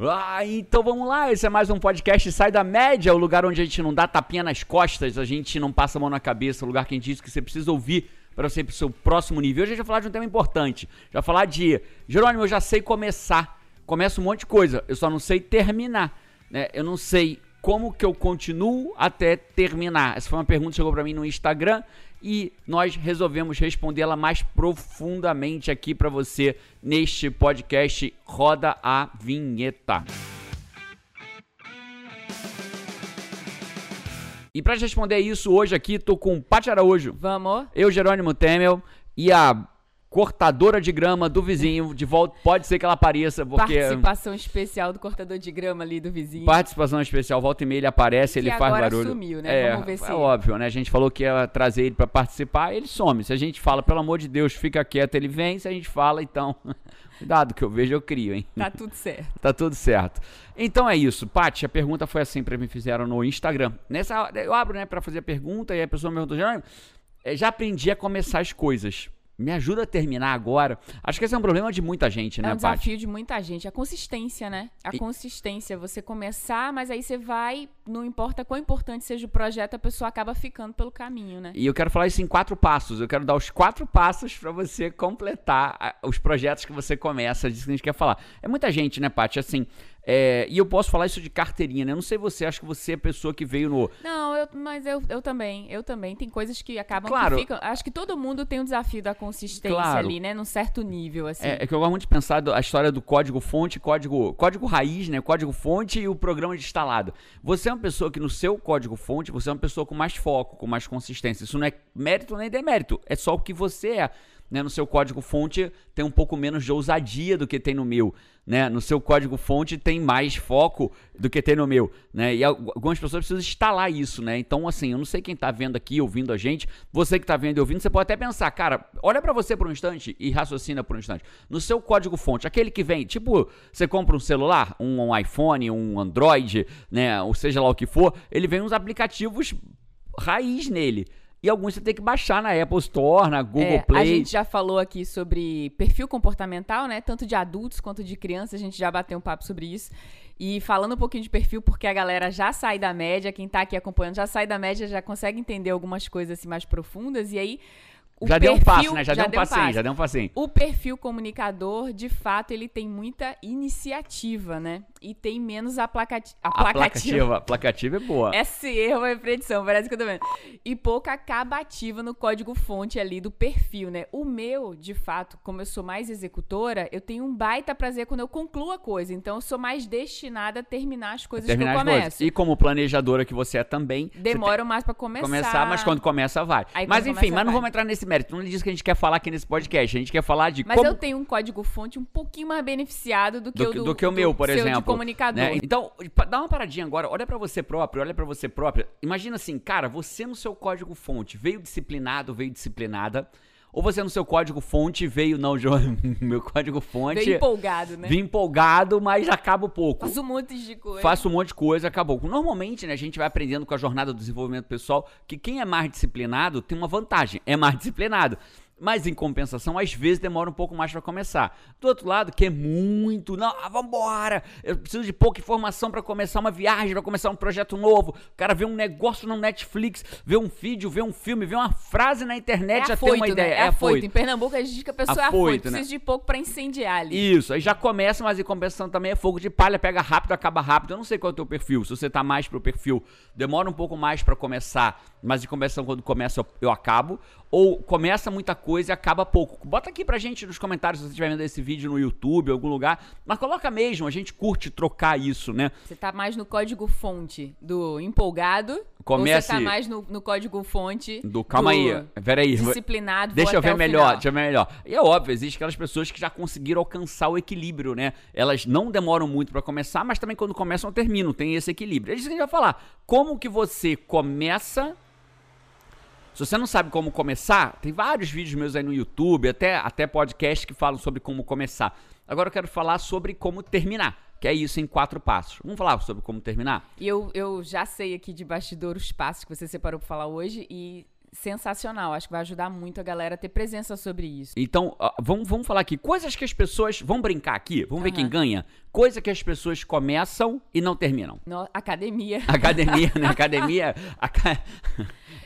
Ah, então vamos lá, esse é mais um podcast Sai da Média, o lugar onde a gente não dá tapinha nas costas, a gente não passa a mão na cabeça, o lugar que a gente diz que você precisa ouvir para você ir pro seu próximo nível. Hoje a gente vai falar de um tema importante, já falar de, Jerônimo, eu já sei começar, começo um monte de coisa, eu só não sei terminar, né? Eu não sei como que eu continuo até terminar. Essa foi uma pergunta que chegou para mim no Instagram e nós resolvemos respondê-la mais profundamente aqui para você neste podcast Roda a Vinheta. E para responder isso hoje aqui, tô com o Paty Araújo. Vamos. Eu, Jerônimo Temel e a cortadora de grama do vizinho. De volta, pode ser que ela apareça, porque. Participação especial do cortador de grama ali do vizinho. Participação especial, volta e meia ele aparece, ele faz agora barulho. sumiu, né? É, Vamos ver se- é óbvio, né? A gente falou que ia trazer ele pra participar, ele some. Se a gente fala, pelo amor de Deus, fica quieto, ele vem. Se a gente fala, então. Cuidado, que eu vejo, eu crio, hein? Tá tudo certo. Tá tudo certo. Então é isso. Paty, a pergunta foi assim pra me fizeram no Instagram. Nessa hora, eu abro, né, pra fazer a pergunta e a pessoa me perguntou, já, já aprendi a começar as coisas. Me ajuda a terminar agora. Acho que esse é um problema de muita gente, É né, um Paty? desafio de muita gente. A consistência, né? A E- consistência. Você começar, mas aí você vai, não importa quão importante seja o projeto, a pessoa acaba ficando pelo caminho, né? E eu quero falar isso em quatro passos. Eu quero dar os quatro passos pra você completar os projetos que você começa, disso que a gente quer falar. É muita gente, né, Paty? Assim, é, e eu posso falar isso de carteirinha, né? Eu não sei você, acho que você é a pessoa que veio no. Não, eu, mas eu, eu também, eu também. Tem coisas que acabam Claro. que ficam. Acho que todo mundo tem um desafio da consistência Claro. ali, né? Num certo nível, assim. É, é que eu gosto muito de pensar a história do código fonte, código, código raiz, né? Código fonte e o programa de instalado. Você é uma pessoa que no seu código fonte, você é uma pessoa com mais foco, com mais consistência. Isso não é mérito nem demérito, é só o que você é. Né? No seu código fonte tem um pouco menos de ousadia do que tem no meu. Né? No seu código fonte tem mais foco do que tem no meu. Né? E al- algumas pessoas precisam instalar isso. Né? Então, assim, eu não sei quem tá vendo aqui, ouvindo a gente. Você que tá vendo e ouvindo, você pode até pensar, cara, olha pra você por um instante e raciocina por um instante. No seu código fonte, aquele que vem, tipo, você compra um celular, um, um iPhone, um Android, né? Ou seja lá o que for, ele vem uns aplicativos raiz nele. E alguns você tem que baixar na Apple Store, na Google É, Play. A gente já falou aqui sobre perfil comportamental, né? Tanto de adultos quanto de crianças, a gente já bateu um papo sobre isso. E falando um pouquinho de perfil, porque a galera já sai da média, quem tá aqui acompanhando já sai da média, já consegue entender algumas coisas assim mais profundas. E aí. Já deu um perfil- passo, né? Já, deu um passinho, passo. já deu um passinho. O perfil comunicador, de fato, ele tem muita iniciativa, né? E tem menos aplacati aplacativa. Aplacativa, é boa. Esse erro é predição, parece que eu tô vendo. E pouca acabativa no código-fonte ali do perfil, né? O meu, de fato, como eu sou mais executora, eu tenho um baita prazer quando eu concluo a coisa. Então, eu sou mais destinada a terminar as coisas Terminar que eu as coisas. começo. E como planejadora que você é também, você Demoro mais pra começar. começar, mas quando começa, vai. Aí mas enfim, começa, mas não vai. vamos entrar nesse mérito. Não é disso que a gente quer falar aqui nesse podcast. A gente quer falar de Mas como. eu tenho um código-fonte um pouquinho mais beneficiado do que do, o do, do que o meu, por exemplo. de comunicador. né? Então, dá uma paradinha agora, olha pra você próprio, olha pra você própria. Imagina assim, cara, você no seu código fonte veio disciplinado, veio disciplinada, ou você no seu código fonte veio não, João, meu código fonte Veio empolgado, né? vim empolgado, mas acaba pouco. Faço um monte de coisa. Faço um monte de coisa, acabou. Normalmente, né, a gente vai aprendendo com a jornada do desenvolvimento pessoal que quem é mais disciplinado tem uma vantagem, é mais disciplinado. Mas em compensação, às vezes demora um pouco mais pra começar. Do outro lado, que é muito, não, ah, vambora. Eu preciso de pouca informação pra começar uma viagem, pra começar um projeto novo. O cara vê um negócio no Netflix, vê um vídeo, vê um filme, vê uma frase na internet, é já afoito, tem uma ideia. Né? É afoito. Em Pernambuco, a gente diz que a pessoa é Afoito, afoito. né? Precisa de pouco pra incendiar ali. Isso, aí já começa, mas em compensação também é fogo de palha, pega rápido, acaba rápido. Eu não sei qual é o teu perfil. Se você tá mais pro perfil, demora um pouco mais pra começar, mas em compensação quando começa eu, eu acabo. Ou começa muita coisa e acaba pouco. Bota aqui pra gente nos comentários se você estiver vendo esse vídeo no YouTube, em algum lugar. Mas coloca mesmo, a gente curte trocar isso, né? Você tá mais no código-fonte do empolgado Comece- ou você tá mais no, no código-fonte Do calma aí, peraí. disciplinado, Deixa eu ver melhor, final. deixa eu ver melhor. E é óbvio, existe aquelas pessoas que já conseguiram alcançar o equilíbrio, né? Elas não demoram muito pra começar, mas também quando começam terminam, tem esse equilíbrio. É isso que a gente vai falar. Como que você começa se você não sabe como começar, tem vários vídeos meus aí no YouTube, até, até podcasts que falam sobre como começar. Agora eu quero falar sobre como terminar, que é isso em quatro passos. Vamos falar sobre como terminar? E eu, eu já sei aqui de bastidor os passos que você separou pra falar hoje e sensacional. Acho que vai ajudar muito a galera a ter presença sobre isso. Então, vamos, vamos falar aqui. Coisas que as pessoas. Vamos brincar aqui? Vamos ver Aham. quem ganha? Coisa que as pessoas começam e não terminam. No, academia. Academia, né? Academia. aca-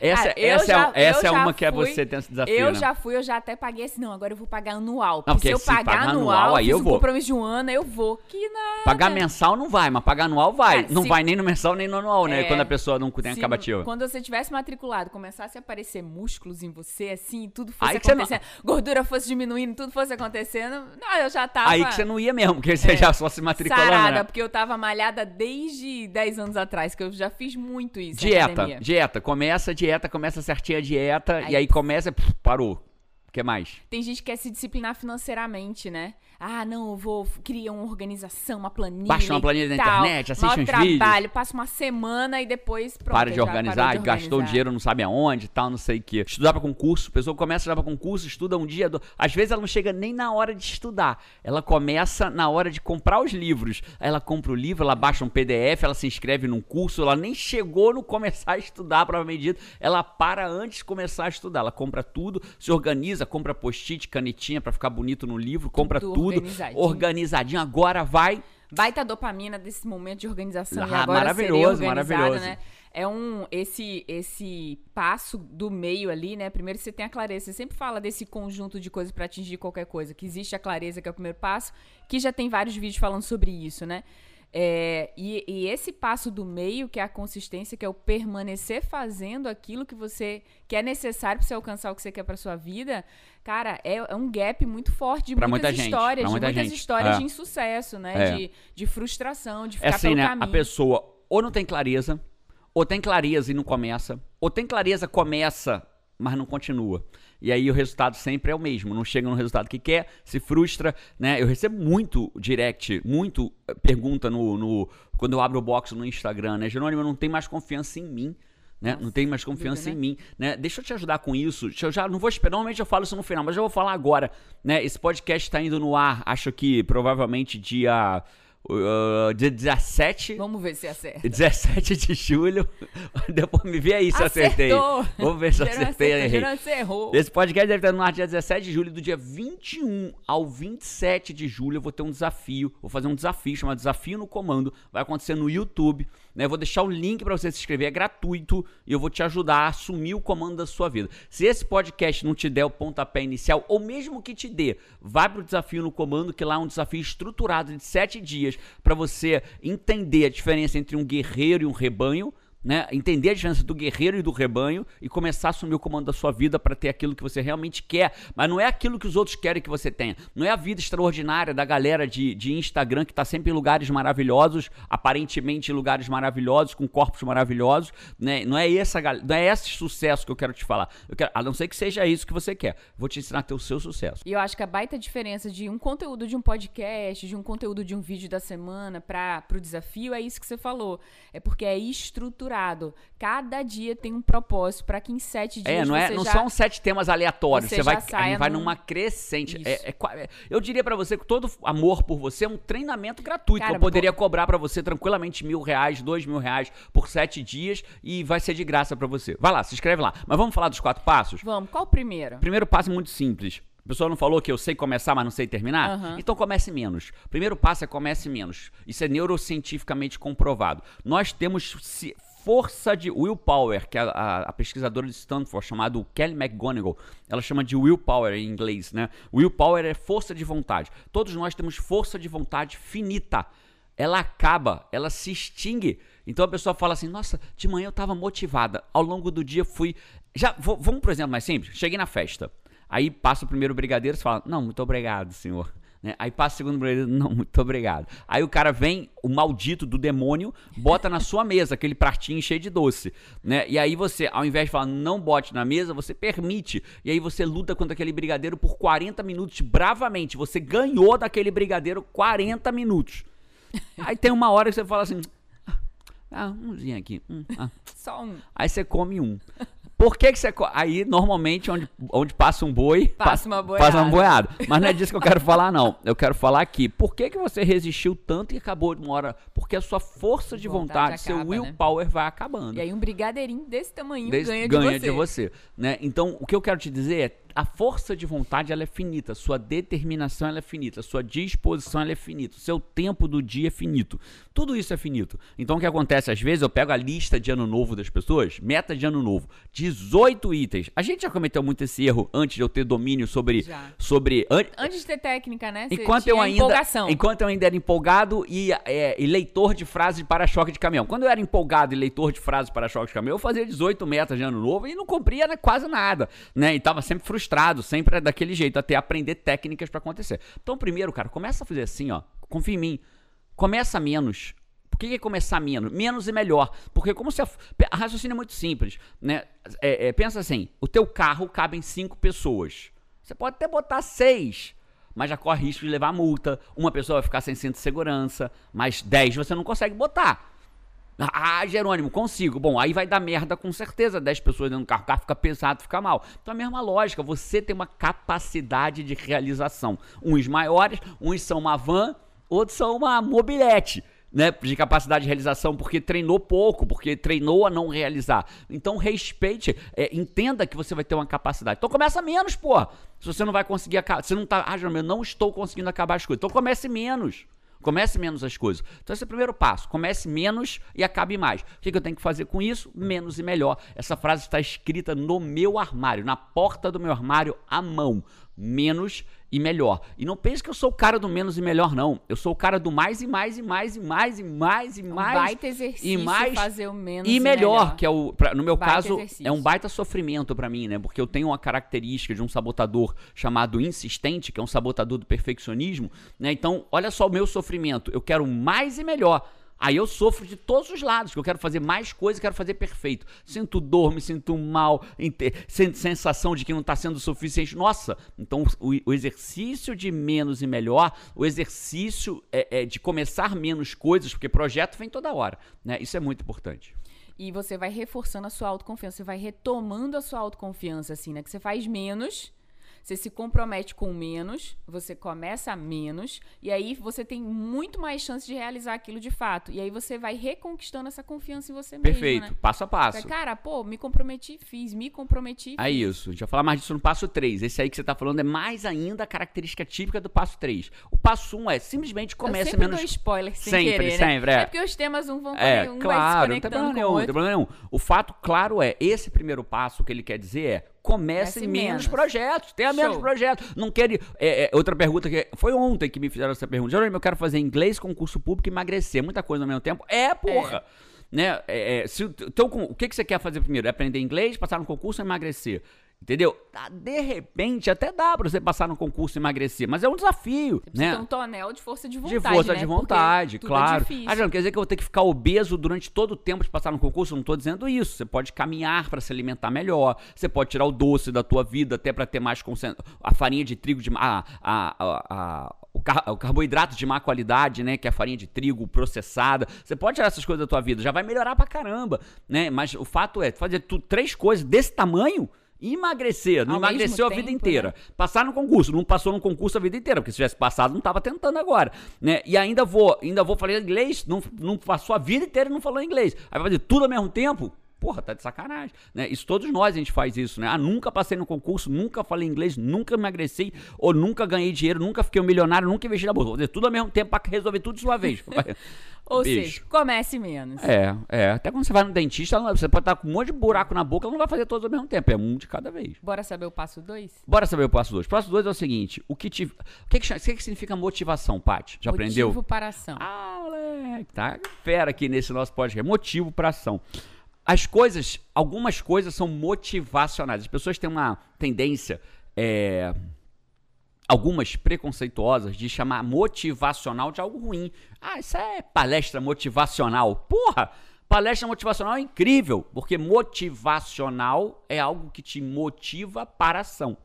Essa, Cara, essa, já- é, essa é já uma que é fui- você tem esse desafio, Eu né? já fui, eu já até paguei assim, não, agora eu vou pagar anual. Não, Porque, se eu se pagar, pagar anual, anual, aí eu um vou. compromisso de um ano, eu vou. Que nada. Pagar mensal não vai, mas pagar anual vai. Cara, não se- vai nem no mensal nem no anual, né? É, Quando a pessoa não tem acabativa. Quando você tivesse matriculado, começasse a aparecer músculos em você, assim, tudo fosse Aí que você não- acontecendo, gordura fosse diminuindo, tudo fosse acontecendo, não, eu já tava Aí que você não ia mesmo, porque você É. já só se matriculando, sarada, né? porque eu tava malhada desde 10 anos atrás, que eu já fiz muito isso Dieta, dieta. Começa a dieta, começa certinha a dieta, Aí- e aí começa, pff, parou. O que mais? Tem gente que quer se disciplinar financeiramente, né? Ah, não, eu vou criar uma organização, uma planilha. Baixa uma planilha tal, internet, assiste uns trabalho, vídeos. passa uma semana e depois pronto, para de organizar, parou e de gastou organizar. dinheiro não sabe aonde, tal, não sei o quê. Estudar para concurso, a pessoa começa a estudar para concurso, estuda um dia, do... às vezes ela não chega nem na hora de estudar. Ela começa na hora de comprar os livros. Aí ela compra o livro, ela baixa um PDF, ela se inscreve num curso, ela nem chegou no começar a estudar, provavelmente dito. Ela para antes de começar a estudar. Ela compra tudo, se organiza, compra post-it, canetinha para ficar bonito no livro, compra Tudo tudo, organizadinho. organizadinho. Agora vai Baita dopamina desse momento de organização e Ah, agora maravilhoso, maravilhoso. né? É um esse esse passo do meio ali, né? Primeiro você tem a clareza. Você sempre fala desse conjunto de coisas para atingir qualquer coisa, que existe a clareza que é o primeiro passo, que já tem vários vídeos falando sobre isso, né? É, e, e esse passo do meio, que é a consistência, que é o permanecer fazendo aquilo que você que é necessário para você alcançar o que você quer para sua vida, cara, é, é um gap muito forte de Pra muitas muita gente, histórias, pra de muita muitas gente. histórias É. de insucesso, né? É. De, de frustração, de É ficar assim, pelo né? caminho. A pessoa ou não tem clareza, ou tem clareza e não começa, ou tem clareza, começa, mas não continua. E aí o resultado sempre é o mesmo, não chega no resultado que quer, se frustra, né? Eu recebo muito direct, muito eh, pergunta no, no- quando eu abro o box no Instagram, né? Jerônimo, não tenho mais confiança em mim. Né? não tem mais confiança dúvida, em mim, né? Deixa eu te ajudar com isso. Eu já não vou esperar, normalmente eu falo isso no final, mas eu vou falar agora, né? Esse podcast está indo no ar, acho que provavelmente dia uh, dia 17 Vamos ver se acerta. 17 de julho. Depois me vê aí se eu acertei. Acertou! Vamos ver se eu Gerando acertei. acertou, errou. Esse podcast deve estar no ar dia 17 de julho, do dia 21 ao 27 de julho. Eu vou ter um desafio. Vou fazer um desafio chamado Desafio no Comando. Vai acontecer no YouTube. Né? Vou deixar o link para você se inscrever. É gratuito e eu vou te ajudar a assumir o comando da sua vida. Se esse podcast não te der o pontapé inicial, ou mesmo que te dê, vai pro Desafio no Comando, que lá é um desafio estruturado de 7 dias para você entender a diferença entre um guerreiro e um rebanho né, entender a diferença do guerreiro e do rebanho e começar a assumir o comando da sua vida para ter aquilo que você realmente quer. Mas não é aquilo que os outros querem que você tenha. Não é a vida extraordinária da galera de, de Instagram que está sempre em lugares maravilhosos, aparentemente em lugares maravilhosos, com corpos maravilhosos. Né? Não, é essa, não é esse sucesso que eu quero te falar. Eu quero, a não ser que seja isso que você quer. Vou te ensinar a ter o seu sucesso. E eu acho que a baita diferença de um conteúdo de um podcast, de um conteúdo de um vídeo da semana para o desafio é isso que você falou. É porque é estruturado. Cada dia tem um propósito para que em sete dias É, não, é, não já... são sete temas aleatórios. você Você, vai, saia vai num- numa crescente. É- é é- eu diria pra você que todo amor por você é um treinamento gratuito. Cara, eu poderia cobrar pra você tranquilamente mil reais, dois mil reais por sete dias e vai ser de graça pra você. Vai lá, se inscreve lá. Mas vamos falar dos quatro passos? Vamos, qual o primeiro? Primeiro passo é muito simples. A pessoa não falou que eu sei começar, mas não sei terminar? Aham. Então comece menos. Primeiro passo é comece menos. Isso é neurocientificamente comprovado. Nós temos força de willpower, que a, a- a pesquisadora de Stanford, chamada Kelly McGonigal, ela chama de willpower em inglês, né? Willpower é força de vontade. Todos nós temos força de vontade finita. Ela acaba, ela se extingue. Então a pessoa fala assim: Nossa, de manhã eu estava motivada. Ao longo do dia fui. Já, vamos por exemplo mais simples. Cheguei na festa. Aí passa o primeiro brigadeiro, você fala: Não, muito obrigado, senhor. Né? Aí passa o segundo brigadeiro, não, muito obrigado. Aí o cara vem, o maldito do demônio, bota na sua mesa aquele pratinho cheio de doce. Né? E aí você, ao invés de falar não bote na mesa, você permite. E aí você luta contra aquele brigadeiro por 40 minutos bravamente. Você ganhou daquele brigadeiro 40 minutos. Aí tem uma hora que você fala assim: Ah, umzinho aqui. hum, ah. Só um. Aí você come um. Por que, que você? Aí, normalmente, onde, onde passa um boi, Passa uma Passa uma boiada. boiada. Mas não é disso que eu quero falar, não. Eu quero falar aqui. Por que, que você resistiu tanto e acabou de uma hora? Porque a sua força de Vontade vontade, seu acaba, né? willpower vai acabando. E aí um brigadeirinho desse tamanho Desse- ganha, ganha de você. né? Então, o que eu quero te dizer a força de vontade ela é finita, sua determinação ela é finita, sua disposição ela é finita, seu tempo do dia é finito. Tudo isso é finito. Então o que acontece às vezes eu pego a lista de ano novo das pessoas, meta de ano novo, 18 itens. A gente já cometeu muito esse erro antes de eu ter domínio sobre Já. sobre an- Antes de ter técnica, né? Você Enquanto eu, ainda, empolgação. enquanto eu ainda era empolgado e, é, e leitor de frases de para-choque de caminhão. Quando eu era empolgado e leitor de frases de para-choque de caminhão, eu fazia 18 metas de ano novo e não cumpria né, quase nada, né? E tava sempre frustrado, sempre daquele jeito, até aprender técnicas para acontecer. Então, primeiro, cara, começa a fazer assim, ó. Confia em mim. Começa menos. Por que, que é começar menos? Menos e melhor. Porque como se a, a raciocínio é muito simples, né? É, é, pensa assim, o teu carro cabe em cinco pessoas. Você pode até botar seis, mas já corre risco de levar multa. Uma pessoa vai ficar sem cinto de segurança, mas 10 você não consegue botar. Ah, Jerônimo, consigo. Bom, aí vai dar merda com certeza. 10 pessoas dentro do carro, o carro fica pesado, fica mal. Então a mesma lógica, você tem uma capacidade de realização. Uns maiores, uns são uma van, outros são uma mobilete. Né, de capacidade de realização, porque treinou pouco, porque treinou a não realizar. Então respeite, é, entenda que você vai ter uma capacidade. Então começa menos, pô. Se você não vai conseguir acabar. Você não tá. Ah, Jerônimo, eu não estou conseguindo acabar as coisas. Então comece menos. Comece menos as coisas. Então, esse é o primeiro passo. Comece menos e acabe mais. O que, que eu tenho que fazer com isso? Menos e melhor. Essa frase está escrita no meu armário, na porta do meu armário, à mão. Menos e melhor. E não pense que eu sou o cara do menos e melhor, não. Eu sou o cara do mais e mais e mais e mais e mais e Um mais. baita exercício e mais fazer o menos e melhor, que é o pra- no meu Baita caso exercício. é um baita sofrimento pra mim, né? Porque eu tenho uma característica de um sabotador chamado insistente, que é um sabotador do perfeccionismo, né? Então, olha só o meu sofrimento. Eu quero mais e melhor. Aí eu sofro de todos os lados, que eu quero fazer mais coisas, quero fazer perfeito. Sinto dor, me sinto mal, sinto sensação de que não está sendo suficiente. Nossa, então o, o exercício de menos e melhor, o exercício é, é de começar menos coisas, porque projeto vem toda hora, né? Isso é muito importante. E você vai reforçando a sua autoconfiança, você vai retomando a sua autoconfiança, assim, né? Que você faz menos, você se compromete com menos, você começa a menos, e aí você tem muito mais chance de realizar aquilo de fato. E aí você vai reconquistando essa confiança em você Perfeito, mesmo, né? passo a passo. Cara, pô, me comprometi, fiz, me comprometi. É isso. A gente vai falar mais disso no passo 3. Esse aí que você tá falando é mais ainda a característica típica do passo 3. O passo 1 é simplesmente Eu comece sempre menos. dou spoiler sem Sempre, querer, né? sempre, é. É porque os temas um vão É, um claro, vai não tem se problema conectando nenhum, não tem problema nenhum. O fato, claro, é, esse primeiro passo, o que ele quer dizer é, comece menos, menos. projetos, tenha menos Show. projetos. Não quer... É, é, outra pergunta que... Foi ontem que me fizeram essa pergunta. Jerônimo, eu quero fazer inglês, concurso público e emagrecer. Muita coisa ao mesmo tempo. É, porra! Né? É, é, se o, teu, con- o que, que você quer fazer primeiro? É aprender inglês, passar no concurso ou emagrecer? Entendeu? Ah, De repente, até dá pra você passar no concurso e emagrecer, mas é um desafio, Precisa né? ter um tonel de força de De vontade, força né? de Porque vontade, tudo claro. É ah, não quer dizer que eu vou ter que ficar obeso durante todo o tempo de passar no concurso? Eu não tô dizendo isso. Você pode caminhar para se alimentar melhor. Você pode tirar o doce da tua vida até para ter mais concentração. A farinha de trigo de a, a, a, a- o, car- o carboidrato de má qualidade, né, que é a farinha de trigo processada. Você pode tirar essas coisas da tua vida, já vai melhorar pra caramba, né? Mas o fato é fazer tu, três coisas desse tamanho emagrecer. Não Ao emagreceu a vida tempo, inteira. né? Passar no concurso, não passou no concurso a vida inteira, porque se tivesse passado, não estava tentando agora, né? E ainda vou, ainda vou falar inglês, não, não passou a vida inteira e não falou inglês. Aí vai fazer tudo ao mesmo tempo? Porra, tá de sacanagem, né? Isso todos nós a gente faz isso, né? Ah, nunca passei no concurso, nunca falei inglês, nunca emagreci, ou nunca ganhei dinheiro, nunca fiquei um milionário, nunca investi na bolsa. Vou fazer tudo ao mesmo tempo para resolver tudo de uma vez. Ou seja, comece menos. É, é. Até quando você vai no dentista, não- você pode estar com um monte de buraco na boca, ela não vai fazer todos ao mesmo tempo, é um de cada vez. Bora saber o passo 2? Bora saber o passo 2. O passo 2 é o seguinte: o que, te, o que, que, o que, que significa motivação, Paty? Já aprendeu? Motivo para ação. Ah, moleque, tá fera aqui nesse nosso podcast. Motivo para ação. As coisas, algumas coisas são motivacionais. As pessoas têm uma tendência, é, algumas preconceituosas, de chamar motivacional de algo ruim. Ah, isso é palestra motivacional. Porra! Palestra motivacional é incrível, porque motivacional é algo que te motiva para a ação.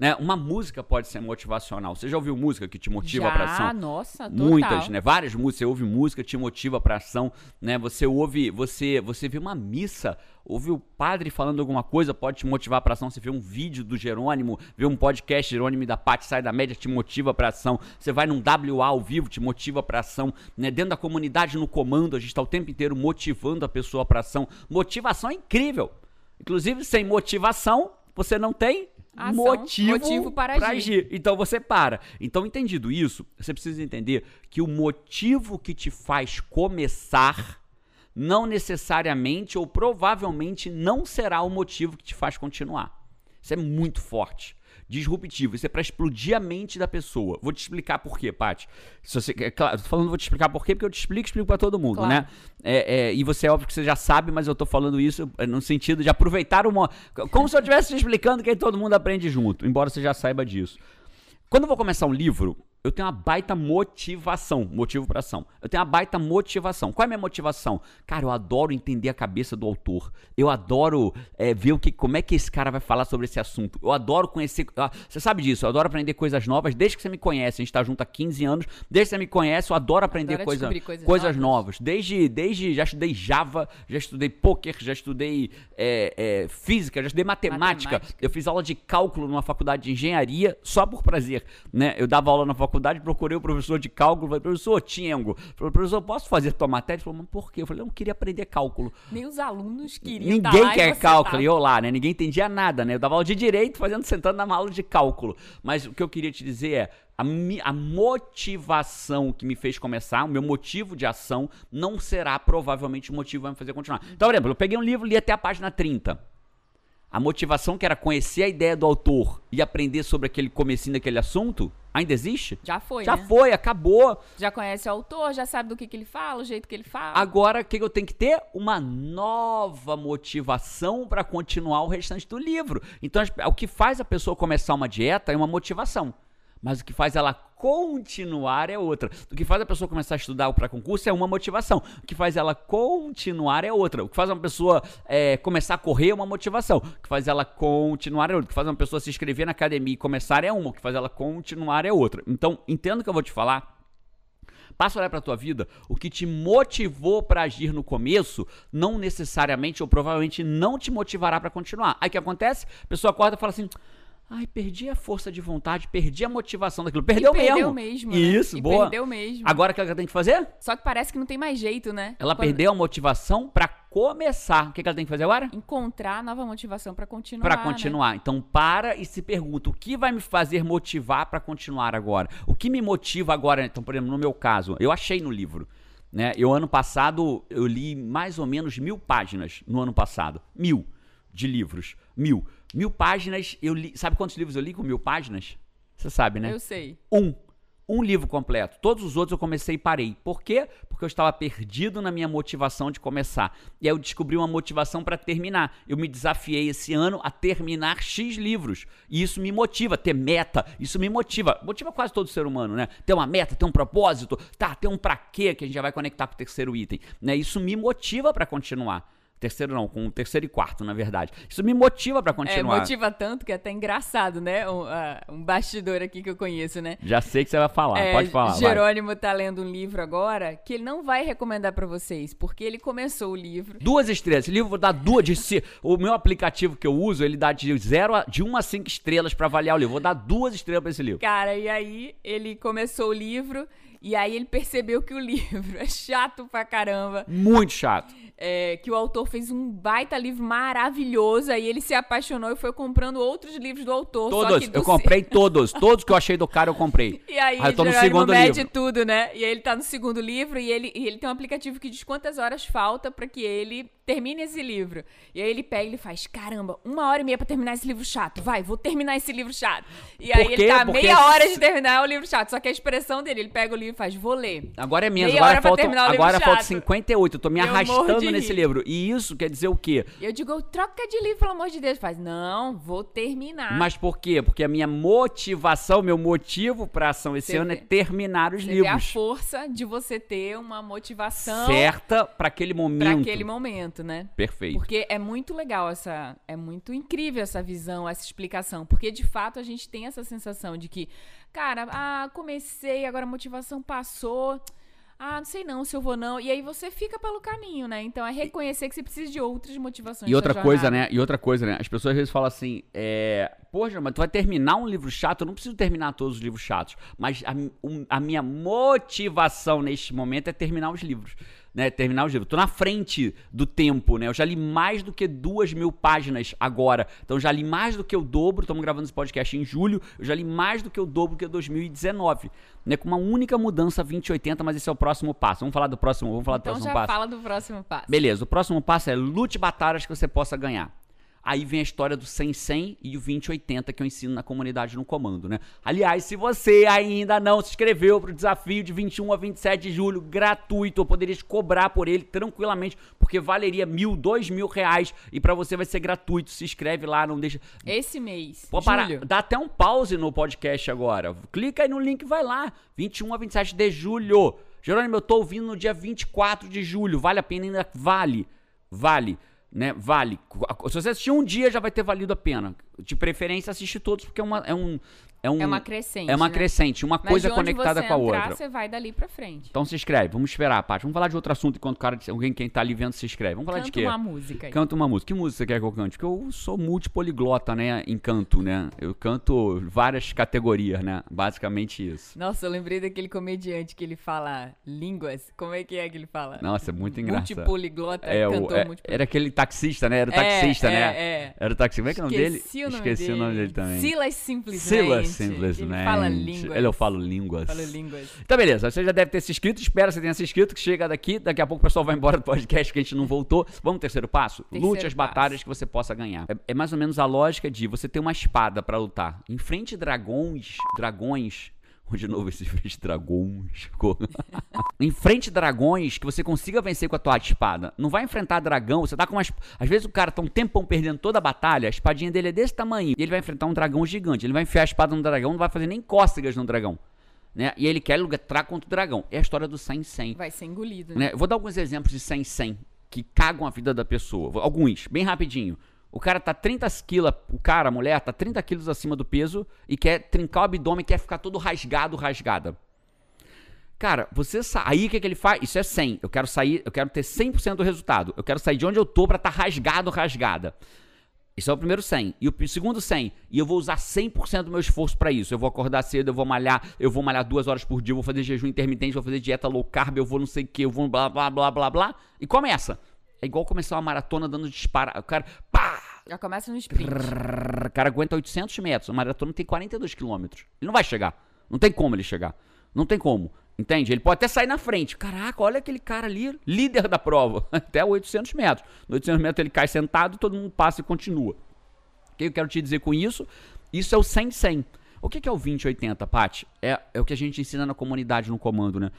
Né? Uma música pode ser motivacional. Você já ouviu música que te motiva para ação? nossa, total. Muitas, né? Várias músicas. Você ouve música, te motiva pra ação, né? Você ouve, você, você vê uma missa, ouve o padre falando alguma coisa, pode te motivar pra ação. Você vê um vídeo do Jerônimo, vê um podcast Jerônimo da Paty sai da média, te motiva pra ação. Você vai num WA ao vivo, te motiva pra ação, né? Dentro da comunidade no comando, a gente tá o tempo inteiro motivando a pessoa pra ação. Motivação é incrível. Inclusive, sem motivação, você não tem Ação, motivo, motivo para agir. agir. Então você para. Então, entendido isso, você precisa entender que o motivo que te faz começar não necessariamente ou provavelmente não será o motivo que te faz continuar. Isso é muito forte. Disruptivo. Isso é pra explodir a mente da pessoa. Vou te explicar por quê, Paty. Se você, é claro, tô falando, vou te explicar por quê, porque eu te explico, explico pra todo mundo, Claro. né? É, é, e você é óbvio que você já sabe, mas eu tô falando isso é, no sentido de aproveitar uma. Como se eu estivesse te explicando que aí todo mundo aprende junto, embora você já saiba disso. Quando eu vou começar um livro, eu tenho uma baita motivação. Motivo pra ação. Eu tenho uma baita motivação. Qual é a minha motivação? Cara, eu adoro entender a cabeça do autor. Eu adoro é, ver o que, como é que esse cara vai falar sobre esse assunto. Eu adoro conhecer. ah, Você sabe disso, eu adoro aprender coisas novas desde que você me conhece. A gente tá junto há 15 anos. Desde que você me conhece, eu adoro aprender Adora coisa, coisas coisas novas. novas. Desde, desde. Já estudei Java, já estudei poker, já estudei é, é, física, já estudei matemática. Matemática. Eu fiz aula de cálculo numa faculdade de engenharia só por prazer, né? Eu dava aula na faculdade, procurei o professor de cálculo, falei, professor Tiengo, falei, professor, posso fazer tua matéria? Ele falou, mas por quê? Eu falei, eu queria aprender cálculo. Nem os alunos queriam tá Ninguém quer cálculo, tava. e eu lá, né? Ninguém entendia nada, né? Eu dava aula de direito, fazendo, sentando na aula de cálculo. Mas o que eu queria te dizer é, a, mi- a motivação que me fez começar, o meu motivo de ação, não será provavelmente o motivo que vai me fazer continuar. Então, por exemplo, eu peguei um livro, li até a página 30. A motivação que era conhecer a ideia do autor e aprender sobre aquele comecinho daquele assunto, ainda existe? Já foi, Já né? foi, acabou. Já conhece o autor, já sabe do que, que ele fala, o jeito que ele fala. Agora, o que eu tenho que ter? Uma nova motivação para continuar o restante do livro. Então, o que faz a pessoa começar uma dieta é uma motivação. Mas o que faz ela continuar é outra. O que faz a pessoa começar a estudar para concurso é uma motivação. O que faz ela continuar é outra. O que faz uma pessoa é, começar a correr é uma motivação. O que faz ela continuar é outra. O que faz uma pessoa se inscrever na academia e começar é uma. O que faz ela continuar é outra. Então, entenda o que eu vou te falar. Passa a olhar pra tua vida, o que te motivou pra agir no começo, não necessariamente ou provavelmente não te motivará pra continuar. Aí o que acontece? A pessoa acorda e fala assim: "Ai, perdi a força de vontade, perdi a motivação daquilo". Perdeu, E perdeu mesmo. mesmo, né? Isso, boa. perdeu mesmo. Agora o que ela tem que fazer? Só que parece que não tem mais jeito, né? Ela Quando- perdeu a motivação pra começar. O que ela tem que fazer agora? Encontrar nova motivação pra continuar. Pra né? continuar. Então para e se pergunta: o que vai me fazer motivar pra continuar agora? O que me motiva agora? Então, por exemplo, no meu caso, eu achei no livro. Né? Eu, ano passado, eu li mais ou menos mil páginas no ano passado. Mil de livros. Mil. Mil páginas, eu li. Sabe quantos livros eu li com mil páginas? Você sabe, né? Eu sei. Um. Um livro completo. Todos os outros eu comecei e parei. Por quê? Porque eu estava perdido na minha motivação de começar. E aí eu descobri uma motivação para terminar. Eu me desafiei esse ano a terminar X livros. E isso me motiva, ter meta. Isso me motiva. Motiva quase todo ser humano, né? Ter uma meta, ter um propósito. Tá, ter um pra quê que a gente já vai conectar com o terceiro item. Né? Isso me motiva para continuar. Terceiro não, com o terceiro e quarto, na verdade. Isso me motiva para É, continuar. motiva tanto que é até engraçado, né? Um, ah, um bastidor aqui que eu conheço, né? Já sei que você vai falar. É, Pode falar. vai. Jerônimo tá lendo um livro agora que ele não vai recomendar pra vocês, porque ele começou o livro. Duas estrelas. Esse livro dar duas de ci- O meu aplicativo que eu uso, ele dá de zero a, de 1 a 5 estrelas pra avaliar o livro. Vou dar duas estrelas pra esse livro. Cara, e aí ele começou o livro e aí ele percebeu que o livro é chato pra caramba. Muito chato. é, que o autor fez um baita livro maravilhoso, aí ele se apaixonou e foi comprando outros livros do autor. Todos. do Eu comprei todos. Todos que eu achei do cara eu comprei. E aí, Aí eu tô no segundo mede livro. tudo, né? E aí ele tá no segundo livro e ele, e ele tem um aplicativo que diz quantas horas falta pra que ele termine esse livro. E aí ele pega e ele faz, caramba, uma hora e meia pra terminar esse livro chato. Vai, vou terminar esse livro chato. E aí ele tá Porque meia hora de terminar o livro chato. Só que a expressão dele, ele pega o livro e faz, vou ler. Agora é menos. Meia Agora falta, agora falta chato. 58. Eu tô me Eu arrastando nesse livro. E isso quer dizer o quê? Eu digo, troca de livro, pelo amor de Deus. Faz, não, vou terminar. Mas por quê? Porque a minha motivação, meu motivo pra ação esse Você ano é vê. terminar os Você vê a livros. força de você ter uma motivação Certa pra aquele pra momento. aquele momento, né? Perfeito. Porque é muito legal essa. É muito incrível essa visão, essa explicação. Porque de fato a gente tem essa sensação de que, cara, ah, comecei, agora a motivação passou. Ah, não sei não se eu vou não. E aí você fica pelo caminho, né? Então é reconhecer que você precisa de outras motivações. E outra coisa, né? E outra coisa, né? As pessoas às vezes falam assim, é, poxa, mas tu vai terminar um livro chato? Eu não preciso terminar todos os livros chatos. Mas a, um, a minha motivação neste momento é terminar os livros né, terminar o livro. Tô na frente do tempo, né? Eu já li mais do que duas mil páginas agora. Então já li mais do que o dobro. Estamos gravando esse podcast em julho. Eu já li mais do que o dobro que 2019. Né, com uma única mudança 2080, mas esse é o próximo passo. Vamos falar do próximo, vamos falar então do próximo já passo. fala do próximo passo. Beleza, o próximo passo é lute batalhas que você possa ganhar. Aí vem a história do 100-100 e o 2080 que eu ensino na comunidade no comando, né? Aliás, se você ainda não se inscreveu para o desafio de 21 a 27 de julho, gratuito, eu poderia te cobrar por ele tranquilamente, porque valeria mil, dois mil reais e para você vai ser gratuito. Se inscreve lá, não deixa. Esse mês. Pô, para, dá até um pause no podcast agora. Clica aí no link, vai lá. 21 a 27 de julho. Jerônimo, eu tô ouvindo no dia 24 de julho. Vale a pena ainda? Vale. Vale né? Vale. Se você assistir um dia, já vai ter valido a pena. De preferência, assiste todos, porque é, uma, é um, é, um, é uma crescente. É uma né? crescente, uma Mas coisa conectada com a entrar, outra. Você vai dali pra frente. Então se inscreve, vamos esperar, Paty. Vamos falar de outro assunto enquanto o cara, alguém quem tá ali vendo se inscreve. Vamos falar Canta de quê? uma música aí. Canta uma música. Que música você quer que eu cante? Porque eu sou multipoliglota, né? Em canto, né? Eu canto várias categorias, né? Basicamente isso. Nossa, eu lembrei daquele comediante que ele fala línguas. Como é que é que ele fala? Nossa, é muito engraçado. Multipoliglota, É, cantor é- multipoliglota. era aquele taxista, né? Era o É, taxista, é, né? é. Era o taxista. Como é que é o nome dele? Esqueci o nome Esqueci dele. o nome dele também. Silas Simplesmente. Silas, Ele fala línguas. Ele eu falo línguas. Línguas. Então, beleza. Você já deve ter se inscrito. Espero que você tenha se inscrito. Que chega daqui. Daqui a pouco o pessoal vai embora do podcast que a gente não voltou. Vamos pro terceiro passo? Terceiro Lute as passo. batalhas que você possa ganhar. É, é mais ou menos a lógica de você ter uma espada pra lutar. Enfrente dragões. Dragões. De novo esse frente dragões. ficou. Enfrente dragões que você consiga vencer com a tua espada. Não vai enfrentar dragão, você tá com umas. Às vezes o cara tá um tempão perdendo toda a batalha, a espadinha dele é desse tamanho. E ele vai enfrentar um dragão gigante. Ele vai enfiar a espada no dragão, não vai fazer nem cócegas no dragão. Né? E ele quer lutar contra o dragão. É a história do 100 100. Vai ser engolido, né? Né? Vou dar alguns exemplos de 100 100 que cagam a vida da pessoa. Alguns, bem rapidinho. O cara tá 30 quilos, o cara, a mulher, tá 30 quilos acima do peso e quer trincar o abdômen, quer ficar todo rasgado, rasgada. Cara, você sa... aí o que, que ele faz? Isso é 100. Eu quero sair, eu quero ter 100% do resultado. Eu quero sair de onde eu tô pra estar tá rasgado, rasgada. Esse é o primeiro 100. E o segundo 100. E eu vou usar 100% do meu esforço pra isso. Eu vou acordar cedo, eu vou malhar, eu vou malhar duas horas por dia, eu vou fazer jejum intermitente, vou fazer dieta low carb, eu vou não sei o que, eu vou blá, blá, blá, blá, blá. E começa. É igual começar uma maratona dando dispara. O cara, pá! Já começa no sprint. O cara aguenta 800 metros. A maratona tem 42 quilômetros. Ele não vai chegar. Não tem como ele chegar. Não tem como. Entende? Ele pode até sair na frente. Caraca, olha aquele cara ali, líder da prova. Até 800 metros. No 800 metros ele cai sentado, todo mundo passa e continua. O que eu quero te dizer com isso? Isso é o 100-100. O que que é o 20-80, Paty? É, é o que a gente ensina na comunidade, no comando, né?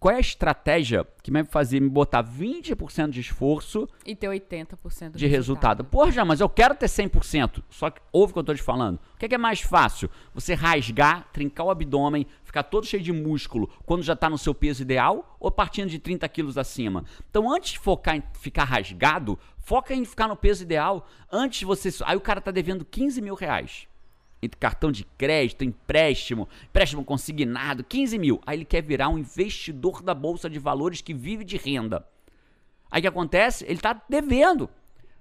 Qual é a estratégia que vai fazer me botar 20% de esforço E ter 80% do de resultado. Porra, já, mas eu quero ter 100%. Só que ouve o que eu tô te falando. O que é, que é mais fácil? Você rasgar, trincar o abdômen, ficar todo cheio de músculo quando já tá no seu peso ideal ou partindo de 30 quilos acima? Então, antes de focar em ficar rasgado, foca em ficar no peso ideal. Antes de você. Aí o cara tá devendo 15 mil reais. Entre cartão de crédito, empréstimo, empréstimo consignado, 15 mil. Aí ele quer virar um investidor da Bolsa de Valores que vive de renda. Aí o que acontece? Ele tá devendo.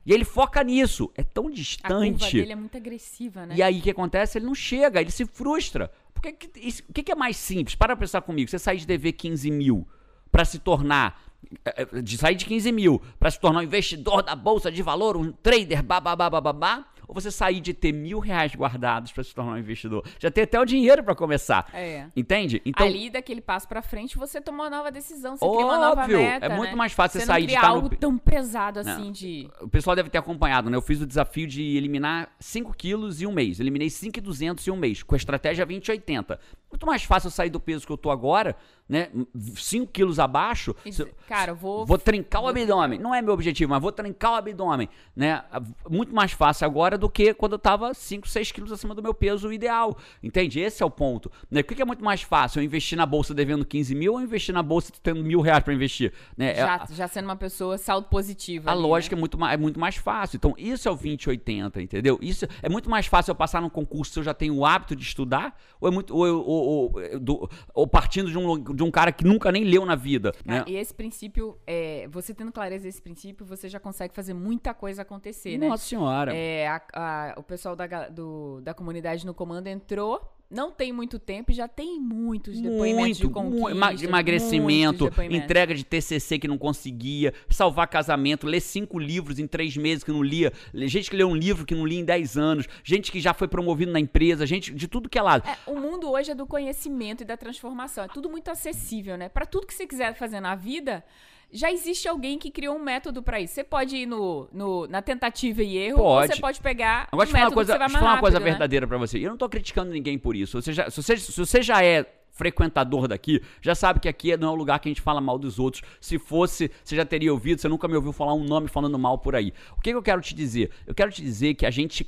E ele foca nisso. É tão A curva distante. dele é muito agressiva, né? E aí o que acontece? Ele não chega, ele se frustra. Porque o que, que é mais simples? Para pensar comigo. Você sair de dever 15 mil para se tornar. eh, eh, De sair de 15 mil para se tornar um investidor da Bolsa de Valor, um trader, babá, babá, ou você sair de ter mil reais guardados para se tornar um investidor? Já tem até o dinheiro para começar. É. Entende? Então, Ali, daquele passo pra frente, você tomou uma nova decisão, você uma nova Óbvio, meta, é muito né? mais fácil você sair de estar no algo pe- tão pesado assim Não. de... o pessoal deve ter acompanhado, né? Eu fiz o desafio de eliminar 5 quilos em um mês. Eliminei 5,200 em um mês, com a estratégia 20-80. Muito mais fácil eu sair do peso que eu tô agora, né? 5 quilos abaixo. Cara, vou... Vou trincar o vou abdômen. Não é meu objetivo, mas vou trincar o abdômen, né? Muito mais fácil agora do que quando eu tava 5, 6 quilos acima do meu peso ideal. Entende? Esse é o ponto. Né? O que é muito mais fácil? Eu investir na bolsa devendo 15 mil ou investir na bolsa tendo mil reais pra investir? Né? É- Já, já sendo uma pessoa saldo positivo a ali, lógica né? é, muito mais, é muito mais fácil. Então, isso é o 2080, entendeu? Isso é muito mais fácil eu passar num concurso se eu já tenho o hábito de estudar, ou, é muito, ou, eu- ou- ou, do, ou partindo de um, de um cara que nunca nem leu na vida. né? E esse princípio, é, você tendo clareza desse princípio, você já consegue fazer muita coisa acontecer, né? Nossa senhora. É, a- a- o pessoal da, do- da comunidade no comando entrou, não tem muito tempo e já tem muitos depoimentos de Muito, conquista. de emagrecimento, muitos depoimentos. entrega de TCC que não conseguia, salvar casamento, ler cinco livros em três meses que não lia, gente que leu um livro que não lia em dez anos, gente que já foi promovido na empresa, gente de tudo que é lado. É, o mundo hoje é do conhecimento e da transformação. É tudo muito acessível, né? Pra tudo que você quiser fazer na vida, já existe alguém que criou um método pra isso. Você pode ir no, no- na tentativa e erro, ou Pode. você pode pegar Agora, um método coisa, que você vai mais falar uma coisa né? verdadeira pra você. E eu não tô criticando ninguém por isso. Você já- se, você, se você já é frequentador daqui, já sabe que aqui não é um lugar que a gente fala mal dos outros. Se fosse, você já teria ouvido, você nunca me ouviu falar um nome falando mal por aí. O que, que eu quero te dizer? Eu quero te dizer que a gente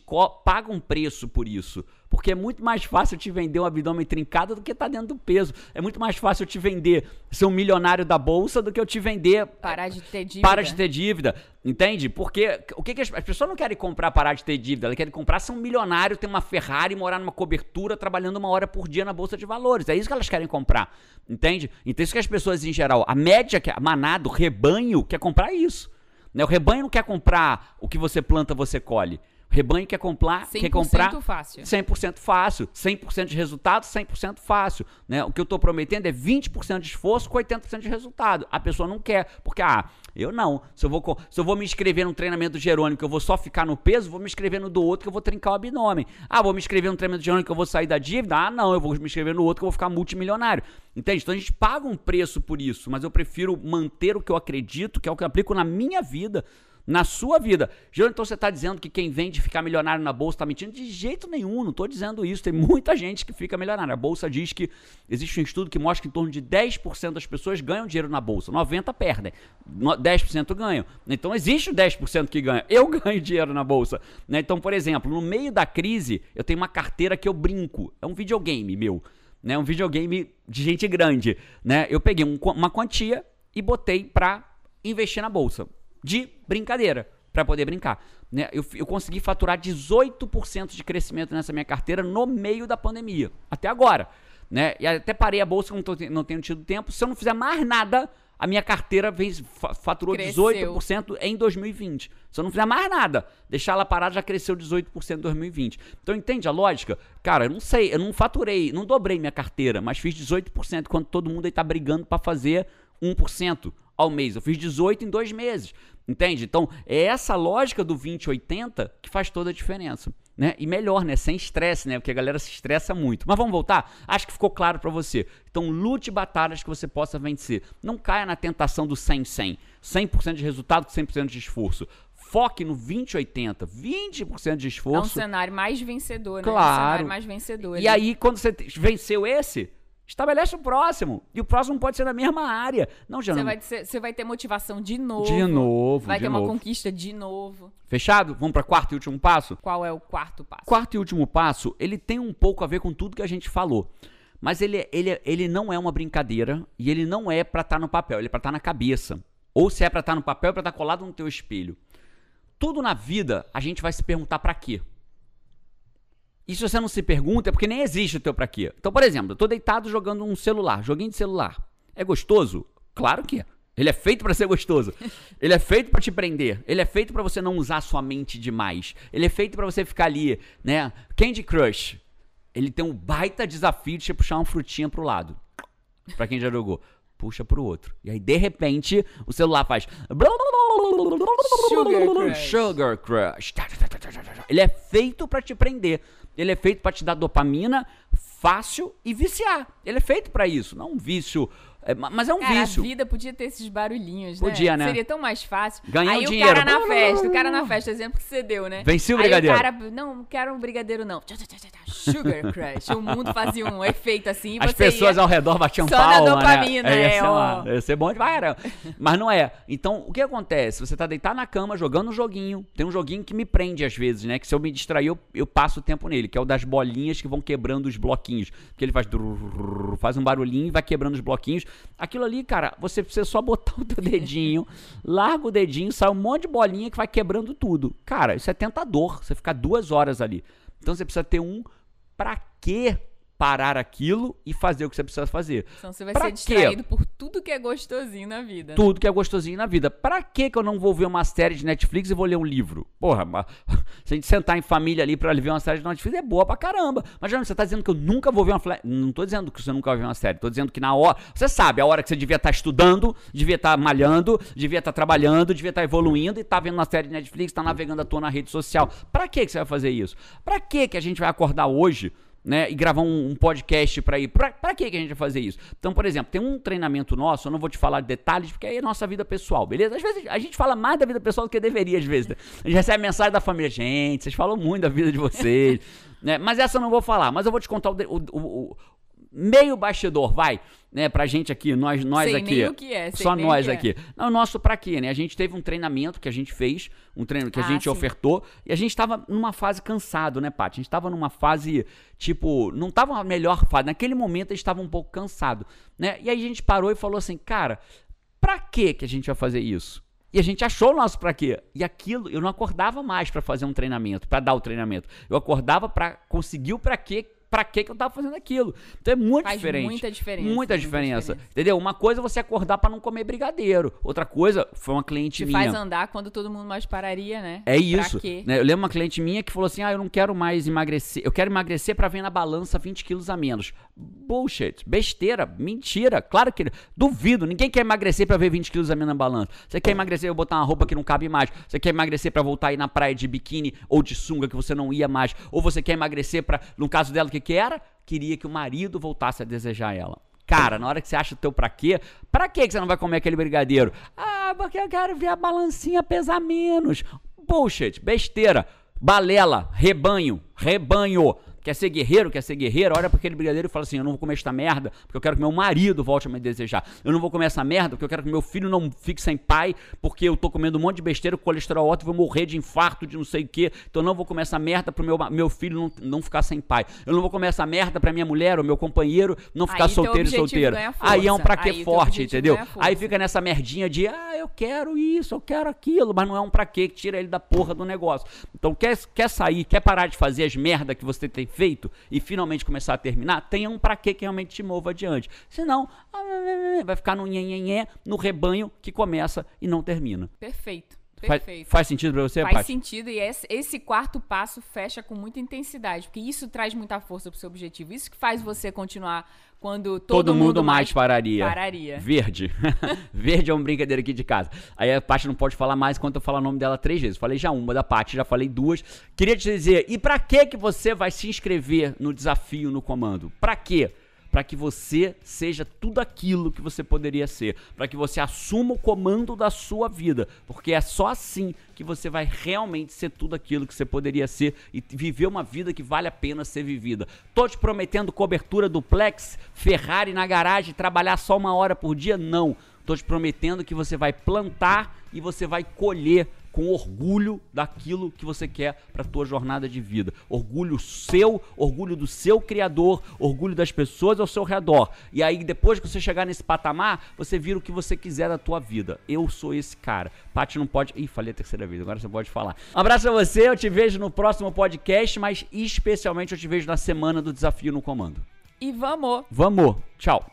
paga um preço por isso. Porque é muito mais fácil te vender um abdômen trincado do que tá dentro do peso. É muito mais fácil eu te vender ser um milionário da bolsa do que eu te vender Parar de ter dívida. para de ter dívida, entende? Porque o que, que as, as pessoas não querem comprar parar de ter dívida, elas querem comprar ser um milionário, ter uma Ferrari, morar numa cobertura, trabalhando uma hora por dia na bolsa de valores. É isso que elas querem comprar, entende? Então isso que as pessoas em geral, a média, que- a manada, o rebanho quer comprar isso. Né? O rebanho não quer comprar o que você planta, você colhe. Rebanho quer comprar, quer 100% comprar fácil. 100% fácil, 100% de resultado, 100% fácil, né? O que eu tô prometendo é 20% de esforço com 80% de resultado. A pessoa não quer, porque ah, eu não. Se eu vou se eu vou me inscrever num treinamento do Jerônimo que eu vou só ficar no peso, vou me inscrever no do outro que eu vou trincar o abdômen. Ah, vou me inscrever no treinamento do Jerônimo que eu vou sair da dívida? Ah, não, eu vou me inscrever no outro que eu vou ficar multimilionário. Entende? Então a gente paga um preço por isso, mas eu prefiro manter o que eu acredito, que é o que eu aplico na minha vida na sua vida. Jerônimo, então você está dizendo que quem vende ficar milionário na bolsa está mentindo? De jeito nenhum, não estou dizendo isso. Tem muita gente que fica milionária. A bolsa diz que existe um estudo que mostra que em torno de 10% das pessoas ganham dinheiro na bolsa, 90% perdem, no- 10% ganham. Então existe o 10% que ganha. Eu ganho dinheiro na bolsa. né? Então, por exemplo, no meio da crise, eu tenho uma carteira que eu brinco. É um videogame meu. Né? Um videogame de gente grande. Né? Eu peguei um uma quantia e botei para investir na bolsa de brincadeira, para poder brincar. Né? Eu, eu consegui faturar 18% de crescimento nessa minha carteira no meio da pandemia, até agora. Né? E até parei a bolsa, não, tô, não tenho tido tempo. Se eu não fizer mais nada, a minha carteira fez, fa- faturou Cresceu. 18% em 2020. Se eu não fizer mais nada, deixar ela parada já cresceu 18% em 2020. Então entende a lógica? Cara, eu não sei, eu não faturei, não dobrei minha carteira, mas fiz 18%, quando todo mundo aí tá brigando para fazer 1% ao mês. Eu fiz 18 em dois meses. Entende? Então, é essa lógica do 20-80 que faz toda a diferença. Né? E melhor, né? Sem estresse, né? Porque a galera se estressa muito. Mas vamos voltar? Acho que ficou claro pra você. Então, lute batalhas que você possa vencer. Não caia na tentação do 100-100. 100% de resultado com 100% de esforço. Foque no 20-80. 20% de É um esforço. cenário mais vencedor, né? Um Claro. cenário mais vencedor. E aí, quando você venceu esse, estabelece o próximo. E o próximo pode ser na mesma área. Não, Você Janão. vai, ter- você vai ter motivação de novo. De novo, Vai de ter uma novo. conquista de novo. Fechado? Vamos para quarto e último passo? Qual é o quarto passo? Quarto e último passo, ele tem um pouco a ver com tudo que a gente falou. Mas ele, ele, ele não é uma brincadeira e ele não é pra estar no papel, ele é pra estar na cabeça. Ou se é pra estar no papel, é pra estar colado no teu espelho. Tudo na vida a gente vai se perguntar pra quê. E se você não se pergunta, é porque nem existe o teu pra quê. Então, por exemplo, eu tô deitado jogando um celular, joguinho de celular. É gostoso? Claro que é. Ele é feito pra ser gostoso. Ele é feito pra te prender. Ele é feito pra você não usar sua mente demais. Ele é feito pra você ficar ali, né? Candy Crush. Ele tem um baita desafio de você puxar uma frutinha pro lado. Pra quem já jogou. Puxa pro outro. E aí, de repente, o celular faz. Sugar Crush. Sugar Crush. Ele é feito pra te prender. Ele é feito pra te dar dopamina fácil e viciar. Ele é feito pra isso. Não um vício. É, ma- mas é um Cara, vício. a vida podia ter esses barulhinhos, Podia, né? Seria tão mais fácil. Ganhar Aí o dinheiro. cara na festa, o cara na festa, exemplo que você deu, né? Venci o Aí brigadeiro. o cara, não, não quero um brigadeiro não. Sugar Crush. o mundo fazia um efeito assim As pessoas ao redor batiam só na palma, dopamina, né? ia, é, ó. ia ser bom de caramba. Mas não é. Então, o que acontece? Você tá deitado na cama, jogando um joguinho. Tem um joguinho que me prende às vezes, né? Que se eu me distrair, eu, eu passo o tempo nele. Que é o das bolinhas que vão quebrando os bloquinhos. Que ele faz... Faz um barulhinho e vai quebrando os bloquinhos. Aquilo ali, cara, você precisa só botar o teu dedinho, larga o dedinho, sai um monte de bolinha que vai quebrando tudo. Cara, isso é tentador. Você ficar duas horas ali. Então, você precisa ter um pra quê parar aquilo e fazer o que você precisa fazer. Então você vai Pra ser distraído por tudo que é gostosinho na vida. né? Tudo que é gostosinho na vida. Pra que que eu não vou ver uma série de Netflix e vou ler um livro? Porra, mas, se a gente sentar em família ali pra ver uma série de Netflix é boa pra caramba. Mas, você tá dizendo que eu nunca vou ver uma... Não tô dizendo que você nunca vai ver uma série. Tô dizendo que na hora... Você sabe, a hora que você devia estar estudando, devia estar malhando, devia estar trabalhando, devia estar evoluindo e tá vendo uma série de Netflix, tá navegando à toa na rede social. Pra que que você vai fazer isso? Pra que que a gente vai acordar hoje né, e gravar um, um podcast pra ir. Pra que a gente vai fazer isso? Então, por exemplo, tem um treinamento nosso, eu não vou te falar de detalhes, porque aí é nossa vida pessoal, beleza? Às vezes a gente fala mais da vida pessoal do que deveria, às vezes. né? A gente recebe mensagem da família, gente, vocês falam muito da vida de vocês. né? Mas essa eu não vou falar, mas eu vou te contar o- o- o meio bastidor, vai, né, pra gente aqui, nós, nós Sei aqui. nem o que é, sei Só nem o nós que é. aqui. Não, o nosso pra quê, né? A gente teve um treinamento que a gente fez, um treino que a Ah, gente sim. ofertou, e a gente tava numa fase cansado, né, Paty? A gente tava numa fase, tipo, não tava a melhor fase. Naquele momento a gente tava um pouco cansado, né? E aí a gente parou e falou assim, cara, pra que que a gente vai fazer isso? E a gente achou o nosso pra quê? E aquilo, eu não acordava mais pra fazer um treinamento, pra dar o treinamento. Eu acordava pra conseguir o pra quê, pra que eu tava fazendo aquilo. Então é muito Faz diferente. muita diferença, Muita diferença. Entendeu? Uma coisa é você acordar pra não comer brigadeiro. Outra coisa foi uma cliente Te minha. faz andar quando todo mundo mais pararia, né? É isso. Né? Eu lembro uma cliente minha que falou assim: ah, eu não quero mais emagrecer. Eu quero emagrecer pra ver na balança 20 quilos a menos. Bullshit. Besteira. Mentira. Claro que. Duvido. Ninguém quer emagrecer pra ver 20 quilos a menos na balança. Você quer emagrecer eu botar uma roupa que não cabe mais. Você quer emagrecer pra voltar aí na praia de biquíni ou de sunga que você não ia mais. Ou você quer emagrecer pra. No caso dela, o que, que era? Queria que o marido voltasse a desejar ela. Cara, na hora que você acha o teu pra quê, pra quê que você não vai comer aquele brigadeiro? Ah, porque eu quero ver a balancinha pesar menos. Bullshit, besteira, balela, rebanho, rebanho. Quer ser guerreiro, quer ser guerreiro, olha pra aquele brigadeiro e fala assim: Eu não vou comer esta merda, porque eu quero que meu marido volte a me desejar. Eu não vou comer essa merda, porque eu quero que meu filho não fique sem pai, porque eu tô comendo um monte de besteira, com colesterol alto e vou morrer de infarto, de não sei o quê. Então eu não vou comer essa merda pro meu, meu filho não, não ficar sem pai. Eu não vou comer essa merda pra minha mulher ou meu companheiro não ficar Aí solteiro e solteiro. Aí é um pra quê Aí forte, entendeu? Aí fica nessa merdinha de, ah, eu quero isso, eu quero aquilo, mas não é um pra quê que tira ele da porra do negócio. Então, quer, quer sair, quer parar de fazer as merda que você tem feito e finalmente começar a terminar, tenha um quê que realmente te mova adiante. Senão, ah, vai ficar no nhenhenhé, no rebanho que começa e não termina. Perfeito. Faz, Perfeito. faz sentido pra você, Faz Paty? sentido e esse, esse quarto passo fecha com muita intensidade, porque isso traz muita força pro seu objetivo. Isso que faz você continuar quando todo, Todo, mundo mais pararia. pararia. Verde. Verde é uma brincadeira aqui de casa. Aí a Paty não pode falar mais enquanto eu falar o nome dela três vezes. Falei já uma da Paty, já falei duas. Queria te dizer, e pra que que você vai se inscrever no desafio no comando? Pra quê? Para que você seja tudo aquilo que você poderia ser, para que você assuma o comando da sua vida, porque é só assim que você vai realmente ser tudo aquilo que você poderia ser e viver uma vida que vale a pena ser vivida. Tô te prometendo cobertura duplex, Ferrari na garagem, trabalhar só uma hora por dia? Não. Tô te prometendo que você vai plantar e você vai colher com orgulho daquilo que você quer para tua jornada de vida. Orgulho seu, orgulho do seu criador, orgulho das pessoas ao seu redor. E aí depois que você chegar nesse patamar, você vira o que você quiser da tua vida. Eu sou esse cara. Paty não pode. Ih, falei a terceira vez, agora você pode falar. Um abraço a você, eu te vejo no próximo podcast, mas especialmente eu te vejo na semana do desafio no comando. E vamos! Vamos. Tchau.